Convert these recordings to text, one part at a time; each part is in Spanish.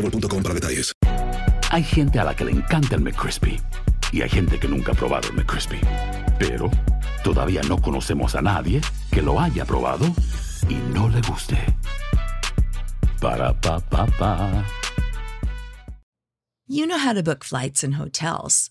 boostmobile.com para detalles. Hay gente a la que le encanta el McCrispy y hay gente que nunca ha probado el McCrispy. Pero todavía no conocemos a nadie que lo haya probado y no le guste. Para pa pa pa. You know how to book flights and hotels.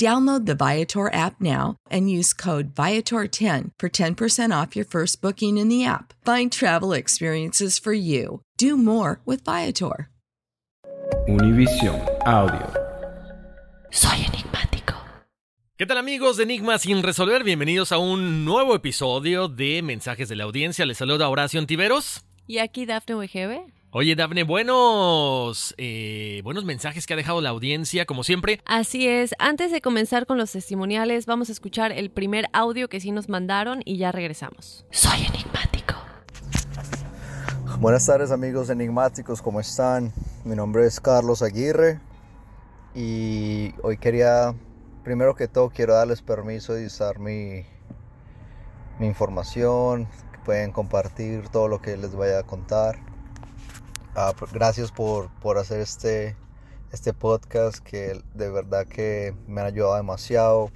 Download the Viator app now and use code Viator10 for 10% off your first booking in the app. Find travel experiences for you. Do more with Viator. Univision Audio. Soy enigmático. ¿Qué tal amigos de Enigma sin resolver? Bienvenidos a un nuevo episodio de Mensajes de la Audiencia. Les saluda Horacio Antiveros. Y aquí Dafne Wegebe. Oye, Dafne, buenos, eh, buenos mensajes que ha dejado la audiencia, como siempre. Así es, antes de comenzar con los testimoniales, vamos a escuchar el primer audio que sí nos mandaron y ya regresamos. Soy enigmático. Buenas tardes amigos enigmáticos, ¿cómo están? Mi nombre es Carlos Aguirre y hoy quería, primero que todo, quiero darles permiso de usar mi, mi información, que pueden compartir todo lo que les vaya a contar. Ah, gracias por, por hacer este, este podcast que de verdad que me han ayudado demasiado.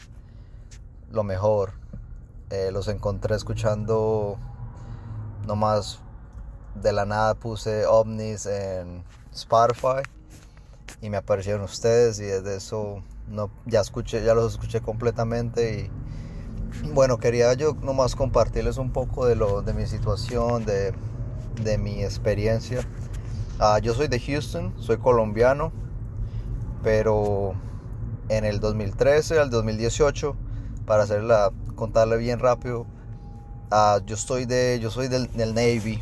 Lo mejor. Eh, los encontré escuchando nomás de la nada puse ovnis en Spotify y me aparecieron ustedes y desde eso no, ya escuché, ya los escuché completamente y bueno, quería yo nomás compartirles un poco de, lo, de mi situación, de, de mi experiencia. Uh, yo soy de Houston, soy colombiano, pero en el 2013 al 2018, para hacerla, contarle bien rápido, uh, yo, estoy de, yo soy del, Navy,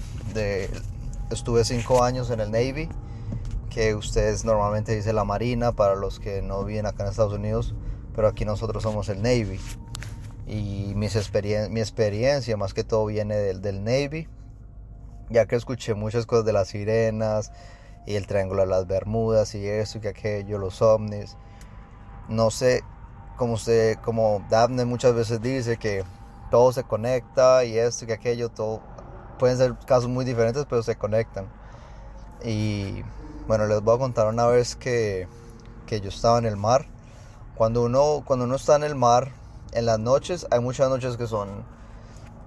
estuve cinco años en el Navy, que ustedes normalmente dicen la Marina para los que no viven acá en Estados Unidos, pero aquí nosotros somos el Navy. Y mis experien mi experiencia más que todo viene del Navy ya que escuché muchas cosas de las sirenas y el triángulo de las Bermudas y eso y que aquello, los ovnis. No sé, como usted, como Daphne muchas veces dice que todo se conecta y esto y que aquello, todo pueden ser casos muy diferentes, pero se conectan. Y bueno, les voy a contar una vez que, que yo estaba en el mar. Cuando uno, cuando uno está en el mar, en las noches, hay muchas noches que son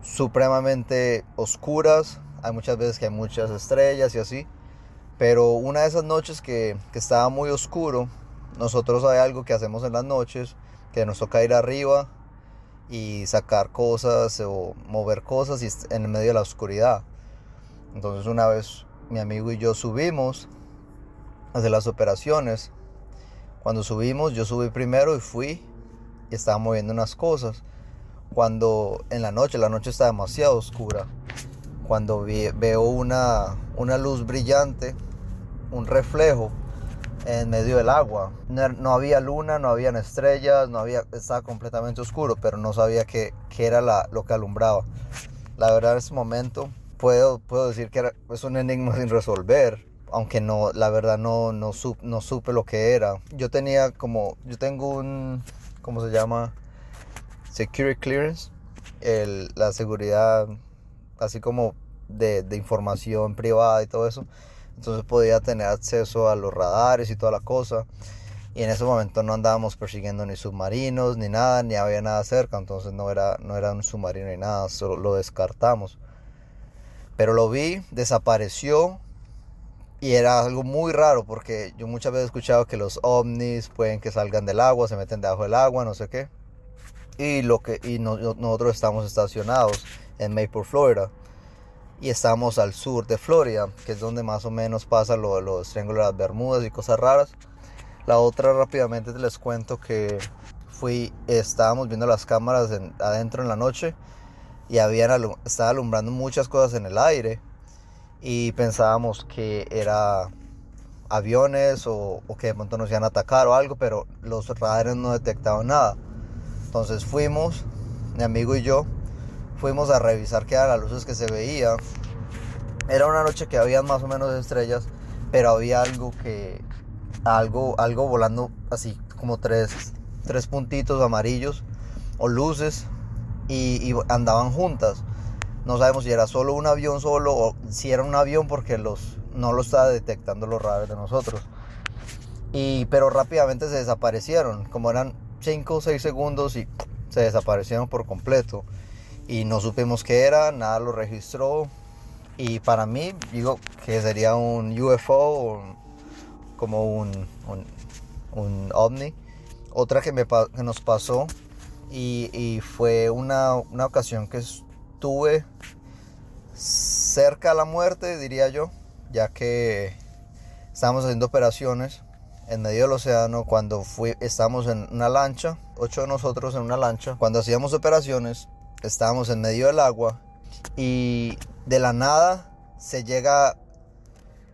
supremamente oscuras, hay muchas veces que hay muchas estrellas y así. Pero una de esas noches que, que estaba muy oscuro, nosotros hay algo que hacemos en las noches, que nos toca ir arriba y sacar cosas o mover cosas y en medio de la oscuridad. Entonces una vez mi amigo y yo subimos a hacer las operaciones. Cuando subimos, yo subí primero y fui y estaba moviendo unas cosas. Cuando en la noche, la noche está demasiado oscura cuando veo una, una luz brillante, un reflejo, en medio del agua. No, no había luna, no habían estrellas, no había, estaba completamente oscuro, pero no sabía qué era la, lo que alumbraba. La verdad en ese momento puedo, puedo decir que era, es un enigma sin resolver, aunque no, la verdad no, no, sup, no supe lo que era. Yo tenía como, yo tengo un, ¿cómo se llama? Security clearance, el, la seguridad así como de, información privada y todo eso. Entonces podía tener acceso a los radares y toda la cosa. Y en ese momento no andábamos persiguiendo ni submarinos ni nada, ni había nada cerca. Entonces no era, no era un submarino ni nada, solo lo descartamos. Pero lo vi, desapareció. Y era algo muy raro porque yo muchas veces he escuchado que los ovnis pueden que salgan del agua, se meten debajo del agua, no sé qué. Y, lo que, y no, nosotros estamos estacionados en Maple, Florida y estamos al sur de Florida, que es donde más o menos pasa lo los triángulos de las Bermudas y cosas raras. La otra rápidamente les cuento que fui, estábamos viendo las cámaras adentro en la noche y habían, estaba alumbrando muchas cosas en el aire y pensábamos que era aviones o, o, que de pronto nos iban a atacar o algo, pero los radares no detectaban nada. Entonces fuimos, mi amigo y yo, fuimos a revisar qué eran las luces que se veía. Era una noche que había más o menos estrellas, pero había algo que algo algo volando así como tres, tres puntitos amarillos o luces y, andaban juntas. No sabemos si era solo un avión solo o si era un avión porque los no lo estaba detectando los radares de nosotros. Y pero rápidamente se desaparecieron, como eran 5 o 6 segundos y se desaparecieron por completo y no supimos qué era, nada lo registró y para mí digo que sería un UFO como un, un, ovni. Otra que, me, que nos pasó y, y fue una, una, ocasión que estuve cerca a la muerte, diría yo, ya que estábamos haciendo operaciones en medio del océano cuando fui, estábamos en una lancha, ocho de nosotros en una lancha, cuando hacíamos operaciones estábamos en medio del agua y de la nada se llega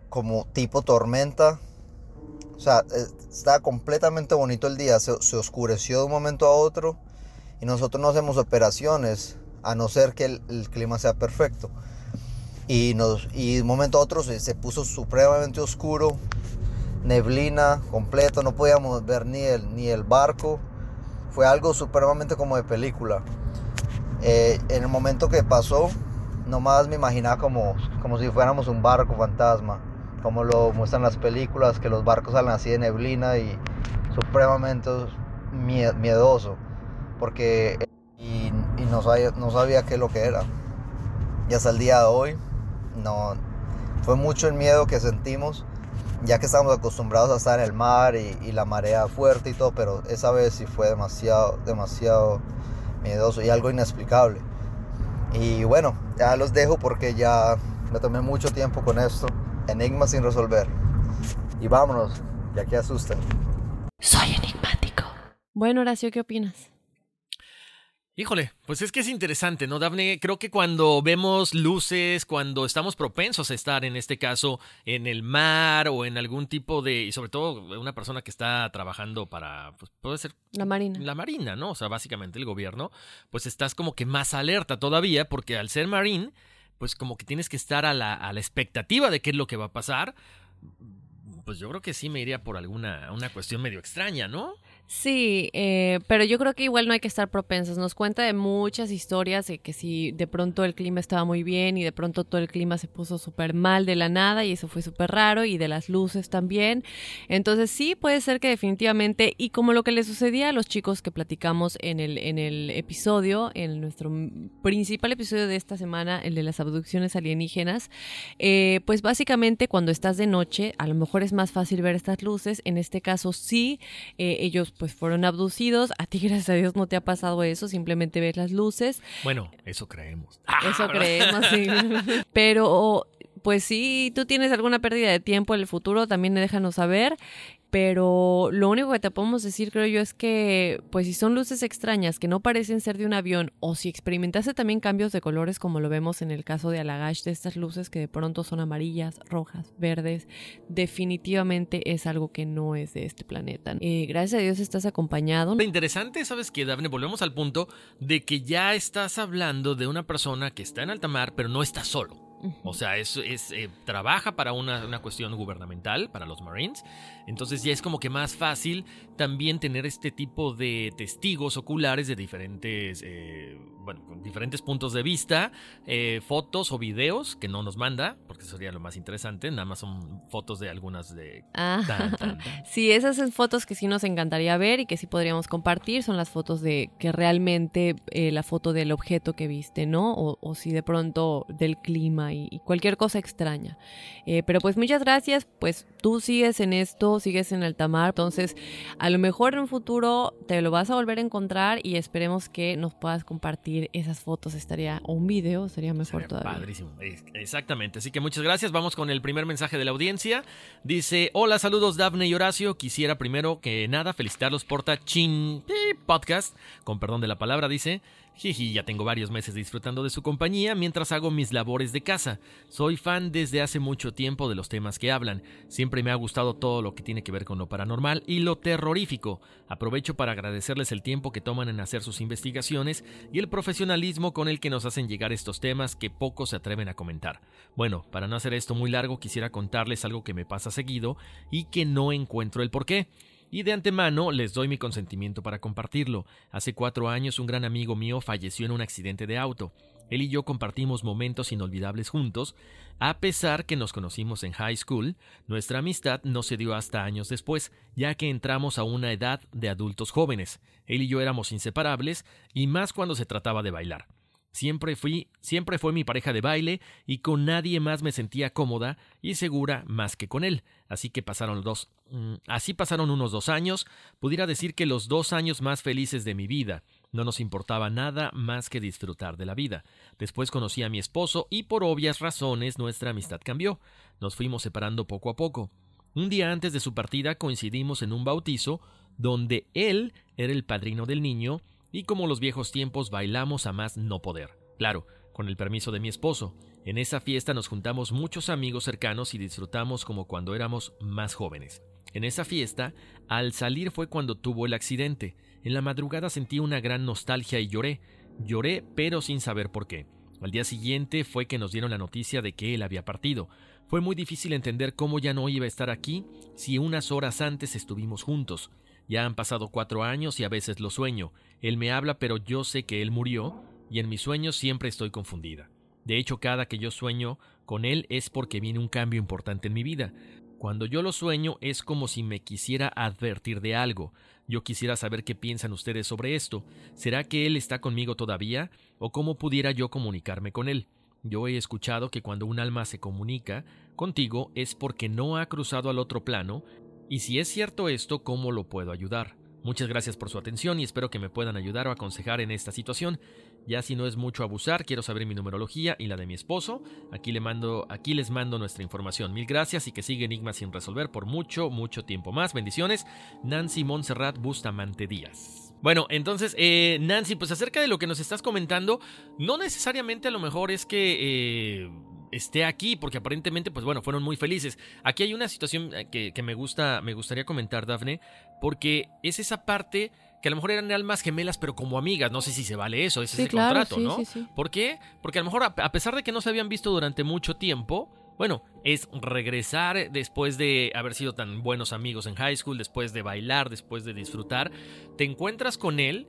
como tipo tormenta. O sea, estaba completamente bonito el día, se, oscureció de un momento a otro y nosotros no hacemos operaciones a no ser que el, el clima sea perfecto. Y, nos, y de un momento a otro se, se, puso supremamente oscuro, neblina completo, no podíamos ver ni el, ni el barco. Fue algo supremamente como de película. Eh, en el momento que pasó, nomás me imaginaba como, como si fuéramos un barco fantasma, como lo muestran las películas, que los barcos salen así de neblina y supremamente miedoso, porque y, y no, sabía, no sabía qué es lo que era. Y hasta el día de hoy, no, fue mucho el miedo que sentimos, ya que estamos acostumbrados a estar en el mar y, y la marea fuerte y todo, pero esa vez sí fue demasiado, demasiado miedoso y algo inexplicable. Y bueno, ya los dejo porque ya me tomé mucho tiempo con esto. Enigmas sin resolver. Y vámonos, ya que asustan. Soy enigmático. Bueno, Horacio, ¿qué opinas? Híjole, pues es que es interesante, ¿no, Dafne? Creo que cuando vemos luces, cuando estamos propensos a estar, en este caso, en el mar o en algún tipo de, y sobre todo una persona que está trabajando para, pues puede ser... La Marina. La Marina, ¿no? O sea, básicamente el gobierno, pues estás como que más alerta todavía, porque al ser marín, pues como que tienes que estar a la, a la expectativa de qué es lo que va a pasar. Pues yo creo que sí me iría por alguna una cuestión medio extraña, ¿no? Sí, eh, pero yo creo que igual no hay que estar propensos. Nos cuenta de muchas historias de que si de pronto el clima estaba muy bien y de pronto todo el clima se puso súper mal de la nada y eso fue súper raro y de las luces también. Entonces sí puede ser que definitivamente y como lo que le sucedía a los chicos que platicamos en el, en el episodio, en nuestro principal episodio de esta semana, el de las abducciones alienígenas, eh, pues básicamente cuando estás de noche a lo mejor es más fácil ver estas luces. En este caso sí, eh, ellos pues fueron abducidos. A ti, gracias a Dios, no te ha pasado eso, simplemente ves las luces. Bueno, eso creemos. Eso creemos, sí. Pero, pues sí, tú tienes alguna pérdida de tiempo en el futuro, también déjanos saber. Pero lo único que te podemos decir, creo yo, es que, pues si son luces extrañas que no parecen ser de un avión, o si experimentaste también cambios de colores, como lo vemos en el caso de Alagash, de estas luces que de pronto son amarillas, rojas, verdes, definitivamente es algo que no es de este planeta. Eh, gracias a Dios estás acompañado. Lo interesante, ¿sabes qué, Daphne? Volvemos al punto de que ya estás hablando de una persona que está en alta mar, pero no está solo. O sea, es, es eh, trabaja para una, una, cuestión gubernamental, para los Marines. Entonces ya es como que más fácil también tener este tipo de testigos oculares de diferentes, eh, bueno, diferentes puntos de vista, eh, fotos o videos que no nos manda, porque eso sería lo más interesante. Nada más son fotos de algunas de... Ah, sí, esas son fotos que sí nos encantaría ver y que sí podríamos compartir. Son las fotos de que realmente la foto del objeto que viste, ¿no? O, o si de pronto del clima y, cualquier cosa extraña. Eh, pero pues muchas gracias, pues tú sigues en esto, sigues en alta mar, entonces a lo mejor en un futuro te lo vas a volver a encontrar y esperemos que nos puedas compartir esas fotos, estaría, o un video, sería mejor todavía. Padrísimo, exactamente, así que muchas gracias, vamos con el primer mensaje de la audiencia, dice, hola, saludos Dafne y Horacio, quisiera primero que nada felicitarlos por Tachin Podcast, con perdón de la palabra, dice, Jiji, ya tengo varios meses disfrutando de su compañía mientras hago mis labores de casa. Soy fan desde hace mucho tiempo de los temas que hablan. Siempre me ha gustado todo lo que tiene que ver con lo paranormal y lo terrorífico. Aprovecho para agradecerles el tiempo que toman en hacer sus investigaciones y el profesionalismo con el que nos hacen llegar estos temas que pocos se atreven a comentar. Bueno, para no hacer esto muy largo, quisiera contarles algo que me pasa seguido y que no encuentro el porqué y de antemano les doy mi consentimiento para compartirlo. Hace cuatro años un gran amigo mío falleció en un accidente de auto. Él y yo compartimos momentos inolvidables juntos. A pesar que nos conocimos en high school, nuestra amistad no se dio hasta años después, ya que entramos a una edad de adultos jóvenes. Él y yo éramos inseparables, y más cuando se trataba de bailar. Siempre fui, siempre fue mi pareja de baile y con nadie más me sentía cómoda y segura más que con él. Así que pasaron dos, mm, así pasaron unos dos años. Pudiera decir que los dos años más felices de mi vida. No nos importaba nada más que disfrutar de la vida. Después conocí a mi esposo y por obvias razones nuestra amistad cambió. Nos fuimos separando poco a poco. Un día antes de su partida coincidimos en un bautizo donde él era el padrino del niño y como los viejos tiempos bailamos a más no poder. Claro, con el permiso de mi esposo. En esa fiesta nos juntamos muchos amigos cercanos y disfrutamos como cuando éramos más jóvenes. En esa fiesta, al salir fue cuando tuvo el accidente. En la madrugada sentí una gran nostalgia y lloré. Lloré pero sin saber por qué. Al día siguiente fue que nos dieron la noticia de que él había partido. Fue muy difícil entender cómo ya no iba a estar aquí si unas horas antes estuvimos juntos. Ya han pasado cuatro años y a veces lo sueño. Él me habla, pero yo sé que él murió, y en mis sueños siempre estoy confundida. De hecho, cada que yo sueño con él es porque viene un cambio importante en mi vida. Cuando yo lo sueño es como si me quisiera advertir de algo. Yo quisiera saber qué piensan ustedes sobre esto. ¿Será que él está conmigo todavía? ¿O cómo pudiera yo comunicarme con él? Yo he escuchado que cuando un alma se comunica contigo es porque no ha cruzado al otro plano y si es cierto esto, ¿cómo lo puedo ayudar? Muchas gracias por su atención y espero que me puedan ayudar o aconsejar en esta situación. Ya si no es mucho abusar, quiero saber mi numerología y la de mi esposo. Aquí, le mando, aquí les mando nuestra información. Mil gracias y que siga Enigma sin resolver por mucho, mucho tiempo más. Bendiciones. Nancy Montserrat Bustamante Díaz. Bueno, entonces, eh, Nancy, pues acerca de lo que nos estás comentando, no necesariamente a lo mejor es que... Eh, esté aquí, porque aparentemente, pues bueno, fueron muy felices. Aquí hay una situación eh, que, me gusta, me gustaría comentar, Dafne, porque es esa parte que a lo mejor eran almas gemelas, pero como amigas. No sé si se vale eso, ese es el contrato, ¿no? ¿Por qué? Porque a lo mejor, a pesar de que no se habían visto durante mucho tiempo, bueno, es regresar después de haber sido tan buenos amigos en high school, después de bailar, después de disfrutar. Te encuentras con él,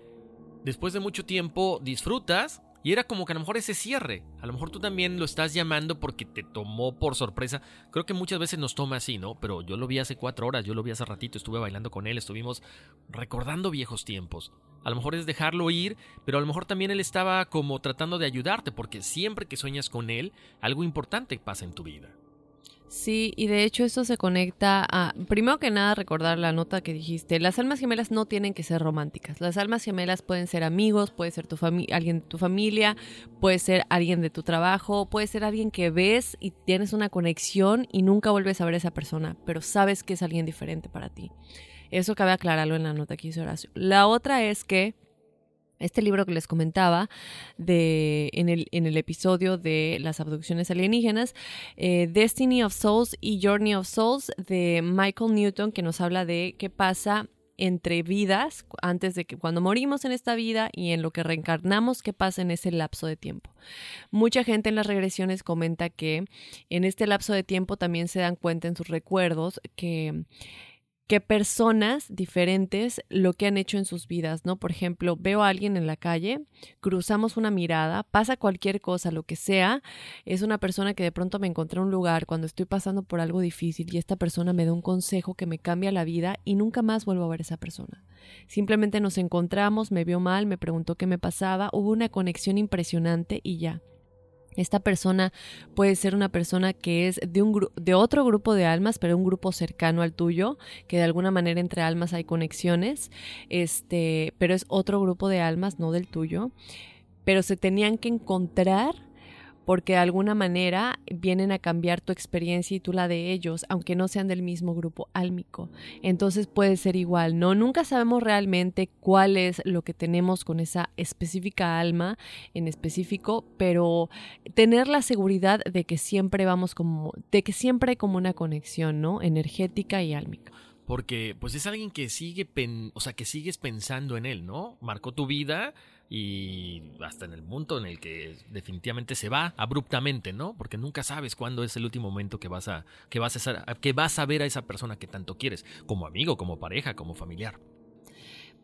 después de mucho tiempo disfrutas, y era como que a lo mejor ese cierre. A lo mejor tú también lo estás llamando porque te tomó por sorpresa. Creo que muchas veces nos toma así, ¿no? Pero yo lo vi hace cuatro horas, yo lo vi hace ratito, estuve bailando con él, estuvimos recordando viejos tiempos. A lo mejor es dejarlo ir, pero a lo mejor también él estaba como tratando de ayudarte, porque siempre que sueñas con él, algo importante pasa en tu vida. Sí, y de hecho esto se conecta a, primero que nada, recordar la nota que dijiste, las almas gemelas no tienen que ser románticas, las almas gemelas pueden ser amigos, puede ser tu alguien de tu familia, puede ser alguien de tu trabajo, puede ser alguien que ves y tienes una conexión y nunca vuelves a ver a esa persona, pero sabes que es alguien diferente para ti. Eso cabe aclararlo en la nota que hizo Horacio. La otra es que este libro que les comentaba de, en, el, en el episodio de las abducciones alienígenas, eh, Destiny of Souls y Journey of Souls de Michael Newton, que nos habla de qué pasa entre vidas, antes de que cuando morimos en esta vida y en lo que reencarnamos, qué pasa en ese lapso de tiempo. Mucha gente en las regresiones comenta que en este lapso de tiempo también se dan cuenta en sus recuerdos que que personas diferentes lo que han hecho en sus vidas, ¿no? Por ejemplo, veo a alguien en la calle, cruzamos una mirada, pasa cualquier cosa, lo que sea, es una persona que de pronto me encontré en un lugar cuando estoy pasando por algo difícil y esta persona me da un consejo que me cambia la vida y nunca más vuelvo a ver a esa persona. Simplemente nos encontramos, me vio mal, me preguntó qué me pasaba, hubo una conexión impresionante y ya. Esta persona puede ser una persona que es de, un de otro grupo de almas, pero un grupo cercano al tuyo, que de alguna manera entre almas hay conexiones, este, pero es otro grupo de almas, no del tuyo. Pero se tenían que encontrar porque de alguna manera vienen a cambiar tu experiencia y tú la de ellos, aunque no sean del mismo grupo álmico. Entonces puede ser igual, ¿no? Nunca sabemos realmente cuál es lo que tenemos con esa específica alma en específico, pero tener la seguridad de que siempre vamos como, de que siempre hay como una conexión, ¿no? Energética y álmica porque pues es alguien que sigue, o sea, que sigues pensando en él, ¿no? Marcó tu vida y hasta en el punto en el que definitivamente se va abruptamente, ¿no? Porque nunca sabes cuándo es el último momento que vas a que vas a, que vas a ver a esa persona que tanto quieres, como amigo, como pareja, como familiar.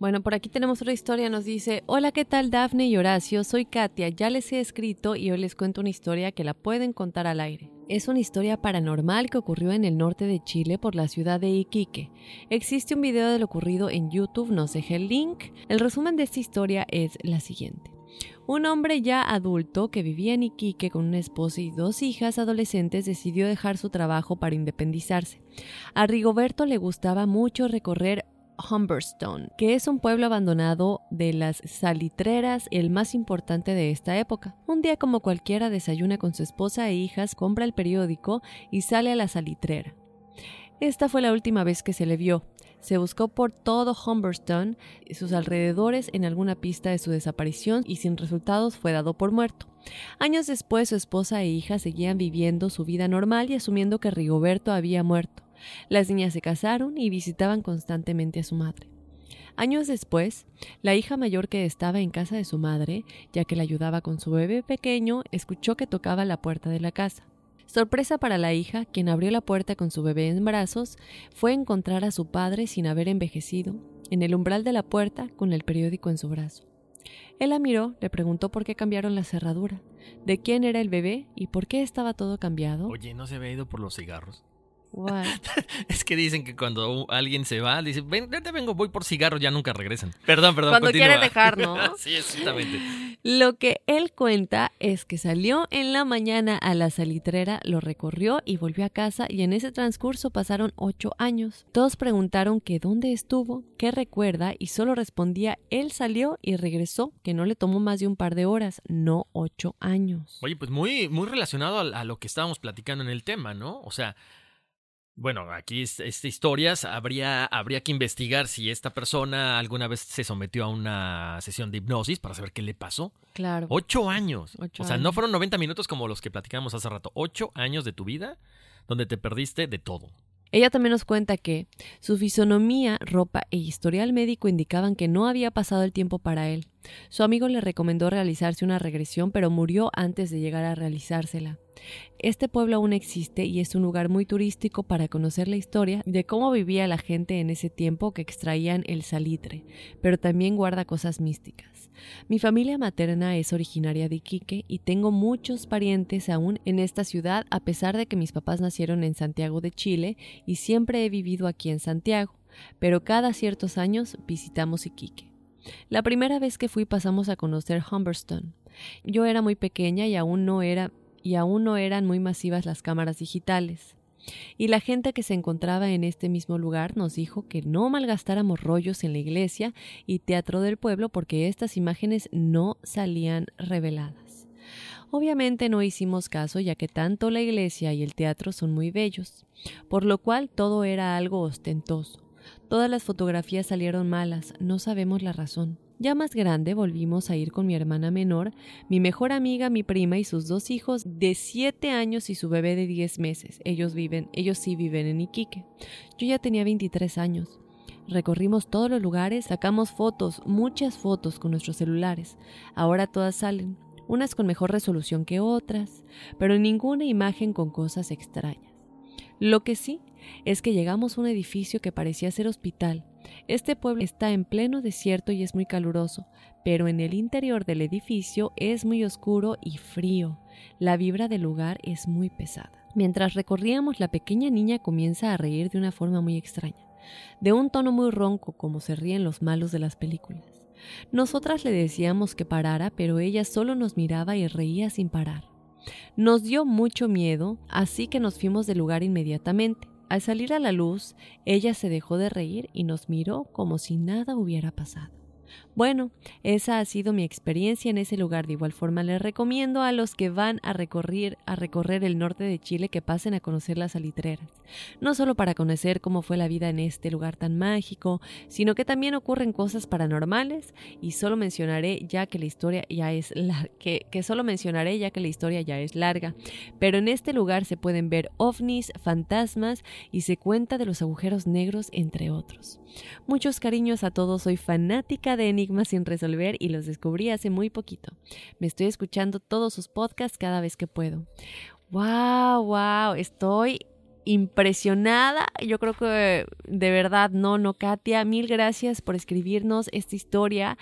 Bueno, por aquí tenemos otra historia. Nos dice: Hola, ¿qué tal, Dafne y Horacio? Soy Katia. Ya les he escrito y hoy les cuento una historia que la pueden contar al aire. Es una historia paranormal que ocurrió en el norte de Chile por la ciudad de Iquique. Existe un video de lo ocurrido en YouTube, no sé el link. El resumen de esta historia es la siguiente. Un hombre ya adulto que vivía en Iquique con una esposa y dos hijas adolescentes decidió dejar su trabajo para independizarse. A Rigoberto le gustaba mucho recorrer Humberstone, que es un pueblo abandonado de las salitreras, el más importante de esta época. Un día como cualquiera desayuna con su esposa e hijas, compra el periódico y sale a la salitrera. Esta fue la última vez que se le vio. Se buscó por todo Humberstone y sus alrededores en alguna pista de su desaparición y sin resultados fue dado por muerto. Años después su esposa e hija seguían viviendo su vida normal y asumiendo que Rigoberto había muerto. Las niñas se casaron y visitaban constantemente a su madre. Años después, la hija mayor que estaba en casa de su madre, ya que la ayudaba con su bebé pequeño, escuchó que tocaba la puerta de la casa. Sorpresa para la hija, quien abrió la puerta con su bebé en brazos, fue encontrar a su padre sin haber envejecido, en el umbral de la puerta con el periódico en su brazo. Él la miró, le preguntó por qué cambiaron la cerradura, de quién era el bebé y por qué estaba todo cambiado. Oye, ¿no se había ido por los cigarros? What? es que dicen que cuando alguien se va, dice, ven, te vengo, voy por cigarros, ya nunca regresan. Perdón, perdón. Cuando quiere dejar, ¿no? sí, exactamente. Lo que él cuenta es que salió en la mañana a la salitrera, lo recorrió y volvió a casa y en ese transcurso pasaron ocho años. Todos preguntaron que dónde estuvo, qué recuerda y solo respondía él salió y regresó, que no le tomó más de un par de horas, no ocho años. Oye, pues muy, muy relacionado a, a lo que estábamos platicando en el tema, ¿no? O sea, bueno, aquí estas historias habría, habría que investigar si esta persona alguna vez se sometió a una sesión de hipnosis para saber qué le pasó. Claro. Ocho años. o sea, no fueron 90 minutos como los que platicamos hace rato. Ocho años de tu vida donde te perdiste de todo. Ella también nos cuenta que su fisonomía, ropa e historial médico indicaban que no había pasado el tiempo para él. Su amigo le recomendó realizarse una regresión, pero murió antes de llegar a realizársela. Este pueblo aún existe y es un lugar muy turístico para conocer la historia de cómo vivía la gente en ese tiempo que extraían el salitre, pero también guarda cosas místicas. Mi familia materna es originaria de Iquique y tengo muchos parientes aún en esta ciudad a pesar de que mis papás nacieron en Santiago de Chile y siempre he vivido aquí en Santiago, pero cada ciertos años visitamos Iquique. La primera vez que fui pasamos a conocer Humberstone. Yo era muy pequeña y aún no era y aún no eran muy masivas las cámaras digitales. Y la gente que se encontraba en este mismo lugar nos dijo que no malgastáramos rollos en la iglesia y teatro del pueblo porque estas imágenes no salían reveladas. Obviamente no hicimos caso ya que tanto la iglesia y el teatro son muy bellos, por lo cual todo era algo ostentoso. Todas las fotografías salieron malas, no sabemos la razón. Ya más grande volvimos a ir con mi hermana menor, mi mejor amiga, mi prima y sus dos hijos de 7 años y su bebé de 10 meses. Ellos viven, ellos sí viven en Iquique. Yo ya tenía 23 años. Recorrimos todos los lugares, sacamos fotos, muchas fotos con nuestros celulares. Ahora todas salen, unas con mejor resolución que otras, pero ninguna imagen con cosas extrañas. Lo que sí es que llegamos a un edificio que parecía ser hospital. Este pueblo está en pleno desierto y es muy caluroso, pero en el interior del edificio es muy oscuro y frío. La vibra del lugar es muy pesada. Mientras recorríamos, la pequeña niña comienza a reír de una forma muy extraña, de un tono muy ronco como se ríen los malos de las películas. Nosotras le decíamos que parara, pero ella solo nos miraba y reía sin parar. Nos dio mucho miedo, así que nos fuimos del lugar inmediatamente. Al salir a la luz, ella se dejó de reír y nos miró como si nada hubiera pasado. Bueno, esa ha sido mi experiencia en ese lugar. De igual forma, les recomiendo a los que van a recorrer, a recorrer el norte de Chile que pasen a conocer las salitreras. No solo para conocer cómo fue la vida en este lugar tan mágico, sino que también ocurren cosas paranormales y solo mencionaré ya que la historia ya es que, que solo mencionaré ya que la historia ya es larga. Pero en este lugar se pueden ver ovnis, fantasmas y se cuenta de los agujeros negros, entre otros. Muchos cariños a todos, soy fanática de sin resolver y los descubrí hace muy poquito. Me estoy escuchando todos sus podcasts cada vez que puedo. ¡Wow! ¡Wow! Estoy impresionada. Yo creo que de verdad, no, no, Katia, mil gracias por escribirnos esta historia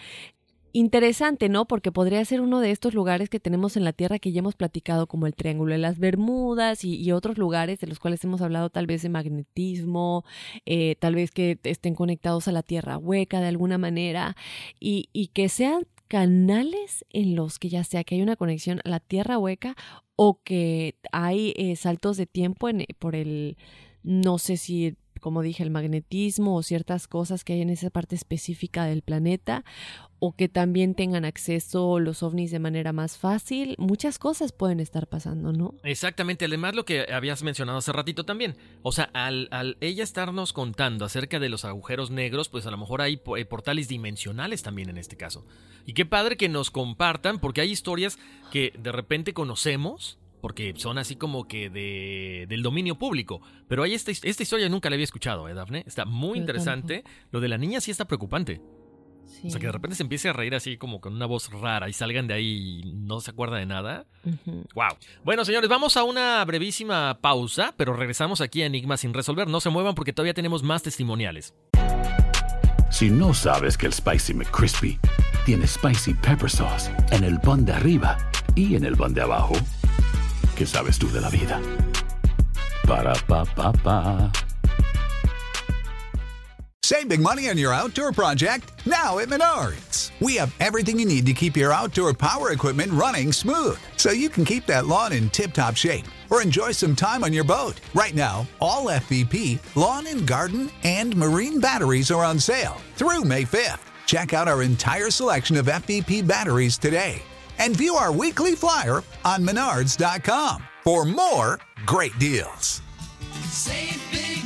interesante, ¿no? Porque podría ser uno de estos lugares que tenemos en la Tierra que ya hemos platicado, como el Triángulo de las Bermudas y, otros lugares de los cuales hemos hablado tal vez de magnetismo, eh, tal vez que estén conectados a la Tierra hueca de alguna manera y, y que sean canales en los que ya sea que hay una conexión a la Tierra hueca o que hay eh, saltos de tiempo en, por el, no sé si como dije, el magnetismo o ciertas cosas que hay en esa parte específica del planeta, o que también tengan acceso los ovnis de manera más fácil. Muchas cosas pueden estar pasando, ¿no? Exactamente, además lo que habías mencionado hace ratito también. O sea, al, ella estarnos contando acerca de los agujeros negros, pues a lo mejor hay eh, portales dimensionales también en este caso. Y qué padre que nos compartan, porque hay historias que de repente conocemos porque son así como que de, del dominio público. Pero hay esta, esta historia nunca la había escuchado, ¿eh, Dafne? Está muy interesante. Lo de la niña sí está preocupante. O sea, que de repente se empiece a reír así como con una voz rara y salgan de ahí y no se acuerda de nada. Wow. Bueno, señores, vamos a una brevísima pausa, pero regresamos aquí a Enigma sin resolver. No se muevan porque todavía tenemos más testimoniales. Si no sabes que el Spicy McCrispy tiene Spicy Pepper Sauce en el pan de arriba y en el pan de abajo, ¿Qué sabes tú de la vida? Para pa pa pa. Save big money on your outdoor project now at Menards. We have everything you need to keep your outdoor power equipment running smooth so you can keep that lawn in tip top shape or enjoy some time on your boat. Right now, all FVP, lawn and garden, and marine batteries are on sale through May 5th. Check out our entire selection of FVP batteries today and view our weekly flyer on menards.com for more great deals. Save big.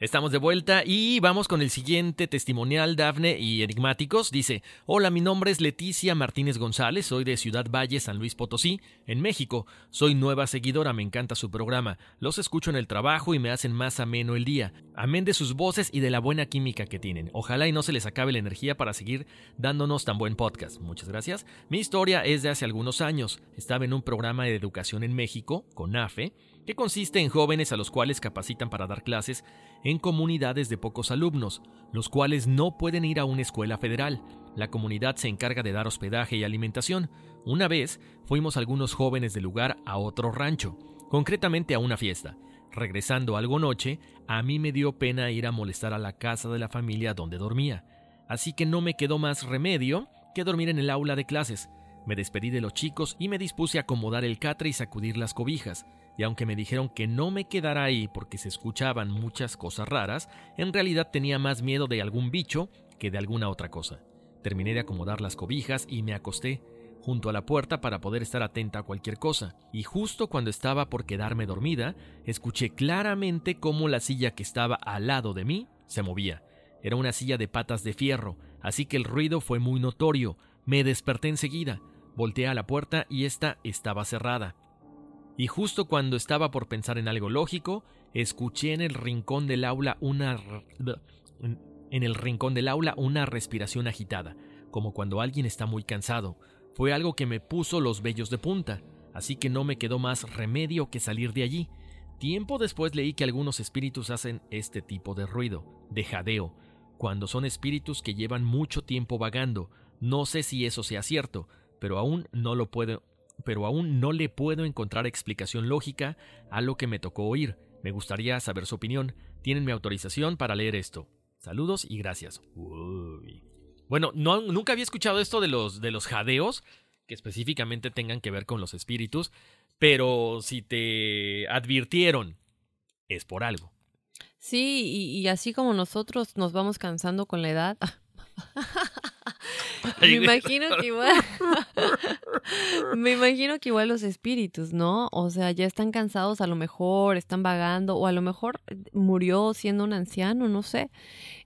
Estamos de vuelta y vamos con el siguiente testimonial, Dafne y Enigmáticos. Dice, hola, mi nombre es Leticia Martínez González, soy de Ciudad Valle, San Luis Potosí, en México. Soy nueva seguidora, me encanta su programa. Los escucho en el trabajo y me hacen más ameno el día. Amén de sus voces y de la buena química que tienen. Ojalá y no se les acabe la energía para seguir dándonos tan buen podcast. Muchas gracias. Mi historia es de hace algunos años. Estaba en un programa de educación en México, con AFE, que consiste en jóvenes a los cuales capacitan para dar clases en comunidades de pocos alumnos, los cuales no pueden ir a una escuela federal. La comunidad se encarga de dar hospedaje y alimentación. Una vez fuimos algunos jóvenes del lugar a otro rancho, concretamente a una fiesta. Regresando algo noche, a mí me dio pena ir a molestar a la casa de la familia donde dormía, así que no me quedó más remedio que dormir en el aula de clases. Me despedí de los chicos y me dispuse a acomodar el catre y sacudir las cobijas y aunque me dijeron que no me quedara ahí porque se escuchaban muchas cosas raras, en realidad tenía más miedo de algún bicho que de alguna otra cosa. Terminé de acomodar las cobijas y me acosté junto a la puerta para poder estar atenta a cualquier cosa, y justo cuando estaba por quedarme dormida, escuché claramente cómo la silla que estaba al lado de mí se movía. Era una silla de patas de fierro, así que el ruido fue muy notorio. Me desperté enseguida, volteé a la puerta y esta estaba cerrada. Y justo cuando estaba por pensar en algo lógico, escuché en el rincón del aula una en el rincón del aula una respiración agitada, como cuando alguien está muy cansado. Fue algo que me puso los vellos de punta, así que no me quedó más remedio que salir de allí. Tiempo después leí que algunos espíritus hacen este tipo de ruido, de jadeo, cuando son espíritus que llevan mucho tiempo vagando. No sé si eso sea cierto, pero aún no lo puedo pero aún no le puedo encontrar explicación lógica a lo que me tocó oír. Me gustaría saber su opinión. Tienen mi autorización para leer esto. Saludos y gracias. Bueno, no, nunca había escuchado esto de los, de los jadeos, que específicamente tengan que ver con los espíritus, pero si te advirtieron, es por algo. Sí, y, y así como nosotros nos vamos cansando con la edad. Me imagino que igual. me imagino que igual los espíritus, ¿no? O sea, ya están cansados, a lo mejor están vagando, o a lo mejor murió siendo un anciano, no sé.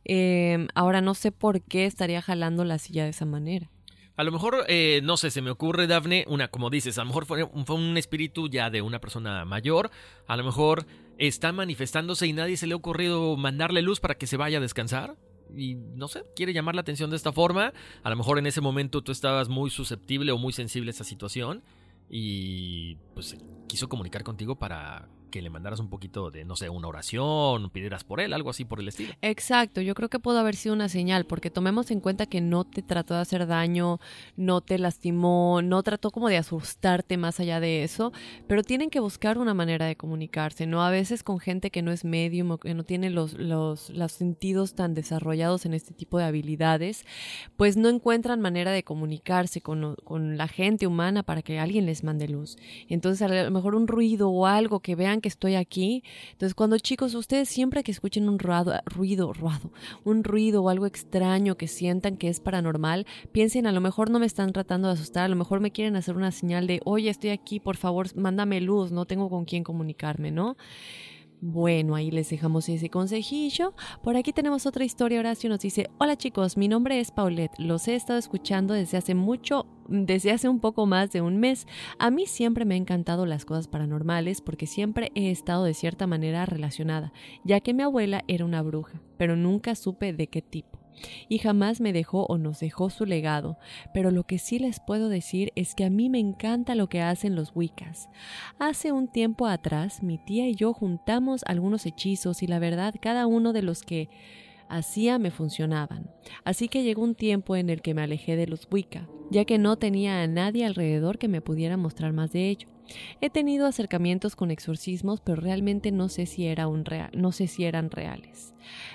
Em, ahora no sé por qué estaría jalando la silla de esa manera. A lo mejor, eh, no sé, se me ocurre, Dafne, una, como dices, a lo mejor fue un, fue un espíritu ya de una persona mayor, a lo mejor está manifestándose y nadie se le ha ocurrido mandarle luz para que se vaya a descansar y no sé, quiere llamar la atención de esta forma. A lo mejor en ese momento tú estabas muy susceptible o muy sensible a esa situación y pues quiso comunicar contigo para que le mandaras un poquito de, no sé, una oración, pidieras por él, algo así por el estilo. Exacto, yo creo que pudo haber sido una señal, porque tomemos en cuenta que no te trató de hacer daño, no te lastimó, no trató como de asustarte más allá de eso, pero tienen que buscar una manera de comunicarse, ¿no? A veces con gente que no es medium que no tiene los, los, los sentidos tan desarrollados en este tipo de habilidades, pues no encuentran manera de comunicarse con, con la gente humana para que alguien les mande luz. Entonces a lo mejor un ruido o algo que vean que estoy aquí. Entonces, cuando chicos, ustedes siempre que escuchen un ruido, ruido, ruido, un ruido o algo extraño que sientan que es paranormal, piensen, a lo mejor no me están tratando de asustar, a lo mejor me quieren hacer una señal de, oye, estoy aquí, por favor, mándame luz, no tengo con quién comunicarme, ¿no? Bueno, ahí les dejamos ese consejillo. Por aquí tenemos otra historia. Horacio nos dice, hola chicos, mi nombre es Paulette. Los he estado escuchando desde hace mucho, desde hace un poco más de un mes. A mí siempre me han encantado las cosas paranormales porque siempre he estado de cierta manera relacionada, ya que mi abuela era una bruja, pero nunca supe de qué tipo y jamás me dejó o nos dejó su legado, pero lo que sí les puedo decir es que a mí me encanta lo que hacen los Wiccas. Hace un tiempo atrás mi tía y yo juntamos algunos hechizos y la verdad cada uno de los que hacía me funcionaban. Así que llegó un tiempo en el que me alejé de los Wicca, ya que no tenía a nadie alrededor que me pudiera mostrar más de ello. He tenido acercamientos con exorcismos, pero realmente no sé si era un real, no sé si eran reales.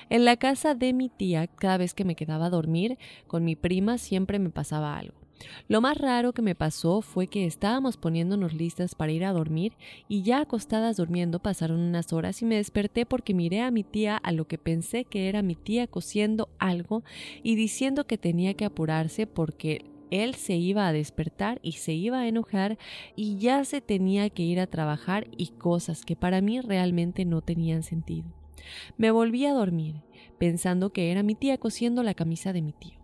En la casa de mi tía, cada vez que me quedaba a dormir con mi prima siempre me pasaba algo. Lo más raro que me pasó fue que estábamos poniéndonos listas para ir a dormir y ya acostadas durmiendo pasaron unas horas y me desperté porque miré a mi tía a lo que pensé que era mi tía cosiendo algo y diciendo que tenía que apurarse porque él se iba a despertar y se iba a enojar y ya se tenía que ir a trabajar y cosas que para mí realmente no tenían sentido. Me volví a dormir, pensando que era mi tía cosiendo la camisa de mi tío.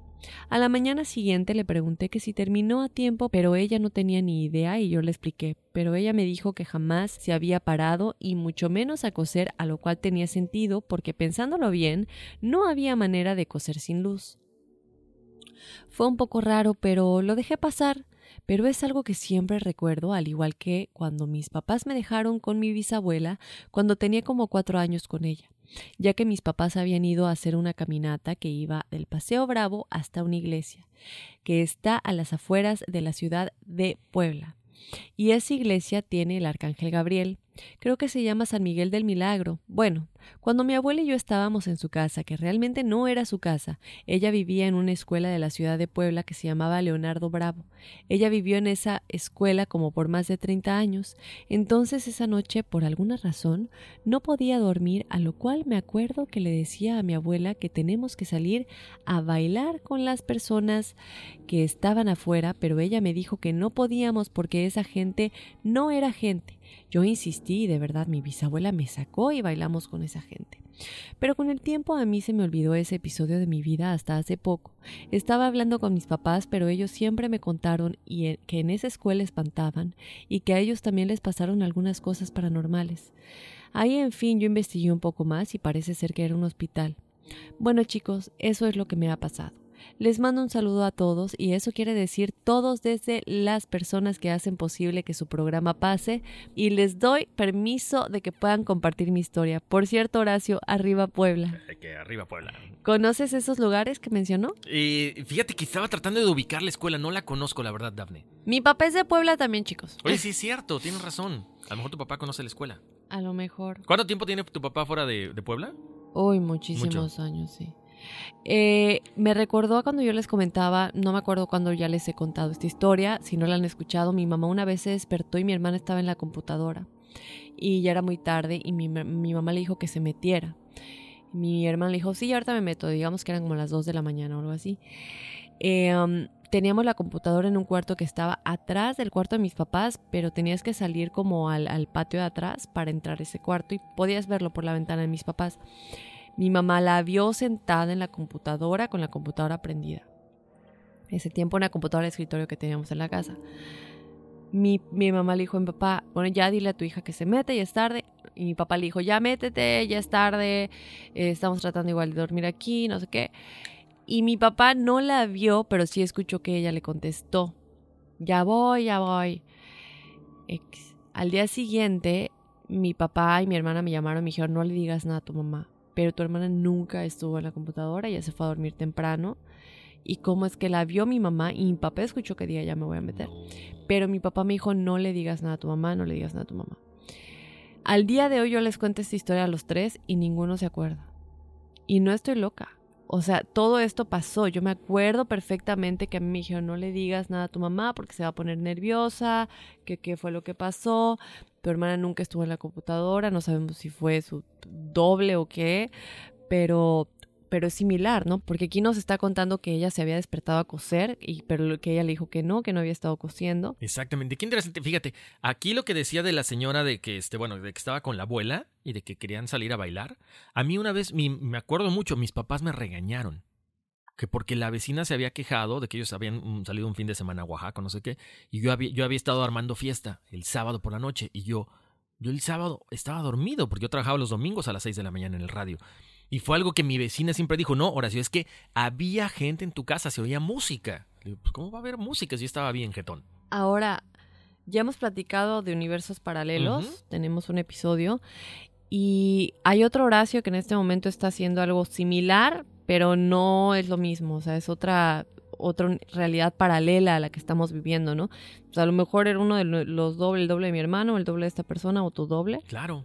A la mañana siguiente le pregunté que si terminó a tiempo, pero ella no tenía ni idea y yo le expliqué, pero ella me dijo que jamás se había parado y mucho menos a coser, a lo cual tenía sentido porque pensándolo bien, no había manera de coser sin luz. Fue un poco raro, pero lo dejé pasar. Pero es algo que siempre recuerdo, al igual que cuando mis papás me dejaron con mi bisabuela cuando tenía como cuatro años con ella, ya que mis papás habían ido a hacer una caminata que iba del Paseo Bravo hasta una iglesia, que está a las afueras de la ciudad de Puebla. Y esa iglesia tiene el Arcángel Gabriel. Creo que se llama San Miguel del Milagro. Bueno, cuando mi abuela y yo estábamos en su casa, que realmente no era su casa, ella vivía en una escuela de la ciudad de Puebla que se llamaba Leonardo Bravo. Ella vivió en esa escuela como por más de 30 años. Entonces esa noche, por alguna razón, no podía dormir, a lo cual me acuerdo que le decía a mi abuela que tenemos que salir a bailar con las personas que estaban afuera, pero ella me dijo que no podíamos porque esa gente no era gente. Yo insistí y de verdad mi bisabuela me sacó y bailamos con esa gente. Pero con el tiempo a mí se me olvidó ese episodio de mi vida hasta hace poco. Estaba hablando con mis papás, pero ellos siempre me contaron y que en esa escuela espantaban y que a ellos también les pasaron algunas cosas paranormales. Ahí, en fin, yo investigué un poco más y parece ser que era un hospital. Bueno, chicos, eso es lo que me ha pasado. Les mando un saludo a todos y eso quiere decir todos desde las personas que hacen posible que su programa pase y les doy permiso de que puedan compartir mi historia. Por cierto, Horacio, arriba Puebla. Que arriba Puebla. ¿Conoces esos lugares que mencionó? Y fíjate que estaba tratando de ubicar la escuela, no la conozco, la verdad, Dafne. Mi papá es de Puebla también, chicos. Oye, sí es cierto, tienes razón. A lo mejor tu papá conoce la escuela. A lo mejor. ¿Cuánto tiempo tiene tu papá fuera de, de Puebla? Uy, muchísimos años, sí. Eh, me recordó a cuando yo les comentaba, no me acuerdo cuando ya les he contado esta historia, si no la han escuchado, mi mamá una vez se despertó y mi hermana estaba en la computadora y ya era muy tarde y mi, mamá le dijo que se metiera. Mi hermana le dijo, sí, ahorita me meto, digamos que eran como las 2 de la mañana o algo así. Eh, um, teníamos la computadora en un cuarto que estaba atrás del cuarto de mis papás, pero tenías que salir como al, al patio de atrás para entrar a ese cuarto y podías verlo por la ventana de mis papás. Mi mamá la vio sentada en la computadora con la computadora prendida. Ese tiempo una computadora de escritorio que teníamos en la casa. Mi, mi mamá le dijo a mi papá, bueno, ya dile a tu hija que se mete, ya es tarde. Y mi papá le dijo, ya métete, ya es tarde, eh, estamos tratando igual de dormir aquí, no sé qué. Y mi papá no la vio, pero sí escuchó que ella le contestó, ya voy, ya voy. Al día siguiente, mi papá y mi hermana me llamaron y me dijeron, no le digas nada a tu mamá pero tu hermana nunca estuvo en la computadora, ella se fue a dormir temprano. Y cómo es que la vio mi mamá y mi papá escuchó que día ya me voy a meter. Pero mi papá me dijo, no le digas nada a tu mamá, no le digas nada a tu mamá. Al día de hoy yo les cuento esta historia a los tres y ninguno se acuerda. Y no estoy loca. O sea, todo esto pasó. Yo me acuerdo perfectamente que a mí me dijeron, no le digas nada a tu mamá porque se va a poner nerviosa, que qué fue lo que pasó. Tu hermana nunca estuvo en la computadora, no sabemos si fue su doble o qué, pero, pero es similar, ¿no? Porque aquí nos está contando que ella se había despertado a coser, y, pero que ella le dijo que no, que no había estado cosiendo. Exactamente. Qué interesante. Fíjate, aquí lo que decía de la señora de que, este, bueno, de que estaba con la abuela y de que querían salir a bailar. A mí una vez, me acuerdo mucho, mis papás me regañaron. Que porque la vecina se había quejado de que ellos habían mm, salido un fin de semana a Oaxaca, no sé qué, y yo había, yo había estado armando fiesta el sábado por la noche, y yo, yo el sábado estaba dormido, porque yo trabajaba los domingos a las 6 de la mañana en el radio. Y fue algo que mi vecina siempre dijo, no, Horacio, es que había gente en tu casa, se oía música. Le digo, pues, ¿cómo va a haber música si yo estaba bien, jetón? Ahora, ya hemos platicado de universos paralelos, tenemos un episodio, y hay otro Horacio que en este momento está haciendo algo similar, pero no es lo mismo, o sea, es otra otra realidad paralela a la que estamos viviendo, ¿no? O sea, a lo mejor era uno de lo- los doble, el doble de mi hermano, el doble de esta persona, o tu doble. Claro.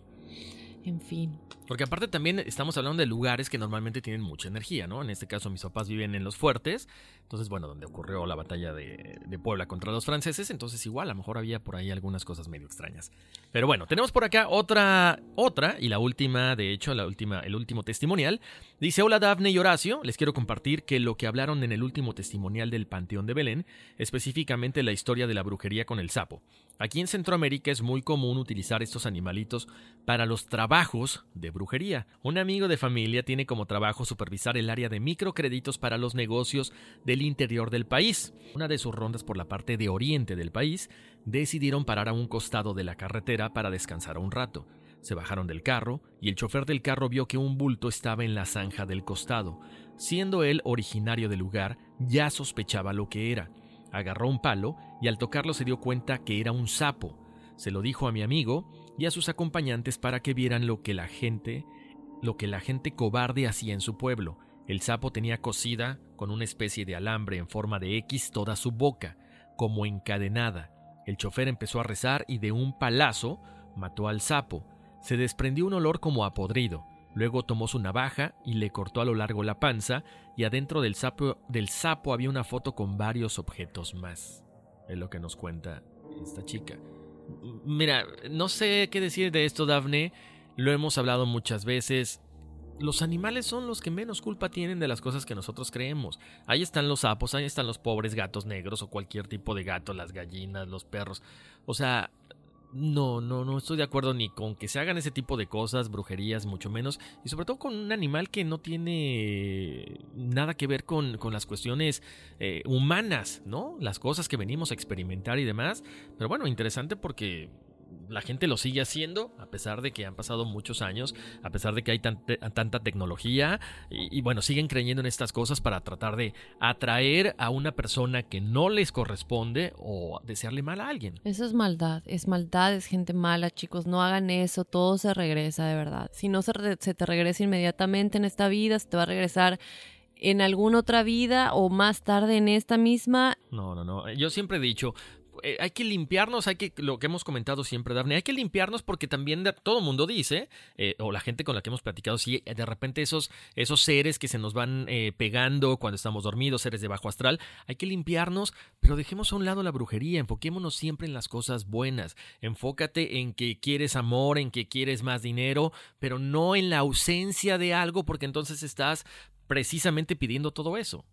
En fin. Porque aparte también estamos hablando de lugares que normalmente tienen mucha energía, ¿no? En este caso mis papás viven en los fuertes, entonces bueno, donde ocurrió la batalla de, de Puebla contra los franceses, entonces igual a lo mejor había por ahí algunas cosas medio extrañas. Pero bueno, tenemos por acá otra, otra y la última, de hecho, la última, el último testimonial. Dice, hola Dafne y Horacio, les quiero compartir que lo que hablaron en el último testimonial del Panteón de Belén, específicamente la historia de la brujería con el sapo. Aquí en Centroamérica es muy común utilizar estos animalitos para los trabajos de brujería. Un amigo de familia tiene como trabajo supervisar el área de microcréditos para los negocios del interior del país. Una de sus rondas por la parte de oriente del país, decidieron parar a un costado de la carretera para descansar un rato. Se bajaron del carro y el chofer del carro vio que un bulto estaba en la zanja del costado. Siendo él originario del lugar, ya sospechaba lo que era. Agarró un palo y al tocarlo se dio cuenta que era un sapo. Se lo dijo a mi amigo y a sus acompañantes para que vieran lo que la gente, lo que la gente cobarde hacía en su pueblo. El sapo tenía cosida con una especie de alambre en forma de X toda su boca, como encadenada. El chofer empezó a rezar y de un palazo mató al sapo. Se desprendió un olor como a podrido. Luego tomó su navaja y le cortó a lo largo la panza, y adentro del sapo, del sapo había una foto con varios objetos más. Es lo que nos cuenta esta chica. Mira, no sé qué decir de esto, Dafne. Lo hemos hablado muchas veces. Los animales son los que menos culpa tienen de las cosas que nosotros creemos. Ahí están los sapos, ahí están los pobres gatos negros o cualquier tipo de gato, las gallinas, los perros. O sea, no, no, no estoy de acuerdo ni con que se hagan ese tipo de cosas, brujerías, mucho menos, y sobre todo con un animal que no tiene nada que ver con, con las cuestiones eh, humanas, ¿no? Las cosas que venimos a experimentar y demás. Pero bueno, interesante porque la gente lo sigue haciendo, a pesar de que han pasado muchos años, a pesar de que hay tante- tanta tecnología, y, y bueno, siguen creyendo en estas cosas para tratar de atraer a una persona que no les corresponde o desearle mal a alguien. Eso es maldad, es maldad, es gente mala, chicos, no hagan eso, todo se regresa de verdad. Si no se, re- se te regresa inmediatamente en esta vida, se te va a regresar en alguna otra vida o más tarde en esta misma. No, no, no. Yo siempre he dicho, eh, hay que limpiarnos, hay que, lo que hemos comentado siempre, Daphne, hay que limpiarnos porque también todo mundo dice, eh, o la gente con la que hemos platicado, si de repente esos, esos seres que se nos van eh, pegando cuando estamos dormidos, seres de bajo astral, hay que limpiarnos, pero dejemos a un lado la brujería, enfoquémonos siempre en las cosas buenas, enfócate en que quieres amor, en que quieres más dinero, pero no en la ausencia de algo porque entonces estás precisamente pidiendo todo eso.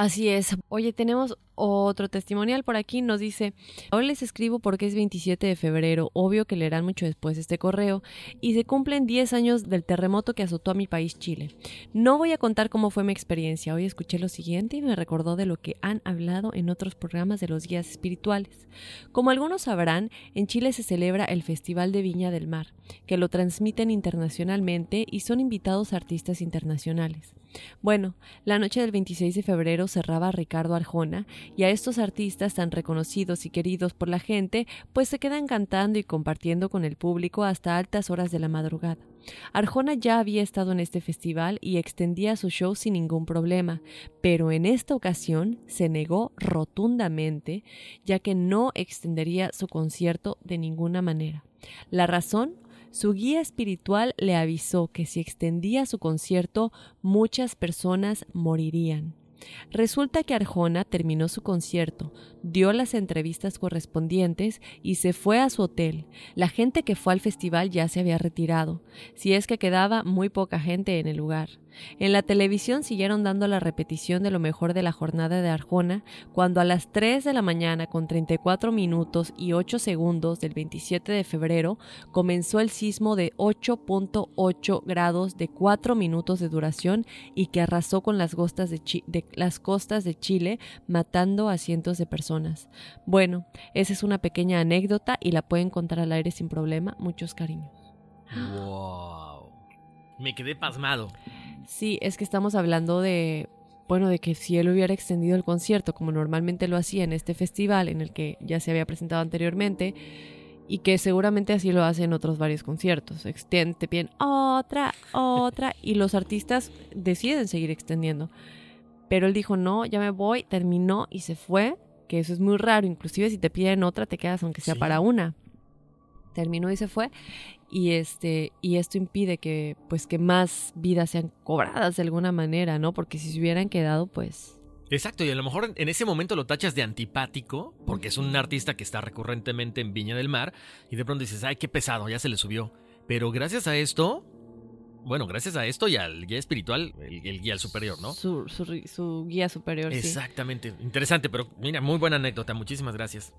Así es. Oye, tenemos otro testimonial por aquí. Nos dice, ahora les escribo porque es 27 de febrero. Obvio que leerán mucho después este correo. Y se cumplen 10 años del terremoto que azotó a mi país, Chile. No voy a contar cómo fue mi experiencia. Hoy escuché lo siguiente y me recordó de lo que han hablado en otros programas de los guías espirituales. Como algunos sabrán, en Chile se celebra el Festival de Viña del Mar, que lo transmiten internacionalmente y son invitados artistas internacionales. Bueno, la noche del 26 de febrero cerraba Ricardo Arjona y a estos artistas tan reconocidos y queridos por la gente, pues se quedan cantando y compartiendo con el público hasta altas horas de la madrugada. Arjona ya había estado en este festival y extendía su show sin ningún problema, pero en esta ocasión se negó rotundamente, ya que no extendería su concierto de ninguna manera. La razón su guía espiritual le avisó que si extendía su concierto, muchas personas morirían. Resulta que Arjona terminó su concierto, dio las entrevistas correspondientes y se fue a su hotel. La gente que fue al festival ya se había retirado, si es que quedaba muy poca gente en el lugar. En la televisión siguieron dando la repetición de lo mejor de la jornada de Arjona, cuando a las 3 de la mañana con 34 minutos y 8 segundos del 27 de febrero comenzó el sismo de 8.8 grados de 4 minutos de duración y que arrasó con las costas de, Chi- de las costas de Chile, matando a cientos de personas. Bueno, esa es una pequeña anécdota y la pueden contar al aire sin problema. Muchos cariños. Wow. Me quedé pasmado. Sí, es que estamos hablando de, bueno, de que si él hubiera extendido el concierto como normalmente lo hacía en este festival en el que ya se había presentado anteriormente y que seguramente así lo hace en otros varios conciertos, extiende, te piden otra, otra y los artistas deciden seguir extendiendo. Pero él dijo, no, ya me voy, terminó y se fue, que eso es muy raro, inclusive si te piden otra te quedas aunque sea Sí. para una. Terminó y se fue y este y esto impide que pues que más vidas sean cobradas de alguna manera, ¿no? Porque si se hubieran quedado pues Exacto, y a lo mejor en ese momento lo tachas de antipático, porque es un artista que está recurrentemente en Viña del Mar, y de pronto dices, ay, qué pesado, ya se le subió. Pero gracias a esto, bueno, gracias a esto y al guía espiritual, el, el guía superior, ¿no? Su, su, su guía superior, sí. Exactamente, interesante, pero mira, muy buena anécdota, muchísimas gracias.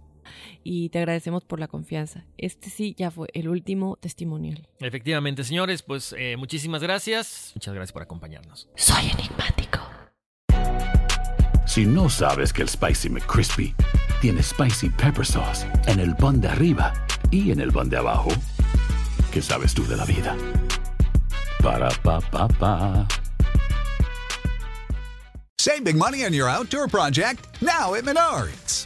Y te agradecemos por la confianza. Este sí ya fue el último testimonial. Efectivamente, señores, pues eh, muchísimas gracias. Muchas gracias por acompañarnos. Soy enigmático. Si no sabes que el Spicy McCrispy tiene Spicy Pepper Sauce en el pan de arriba y en el pan de abajo, ¿qué sabes tú de la vida? Para, pa, pa, pa. Save big money on your outdoor project now at Menards.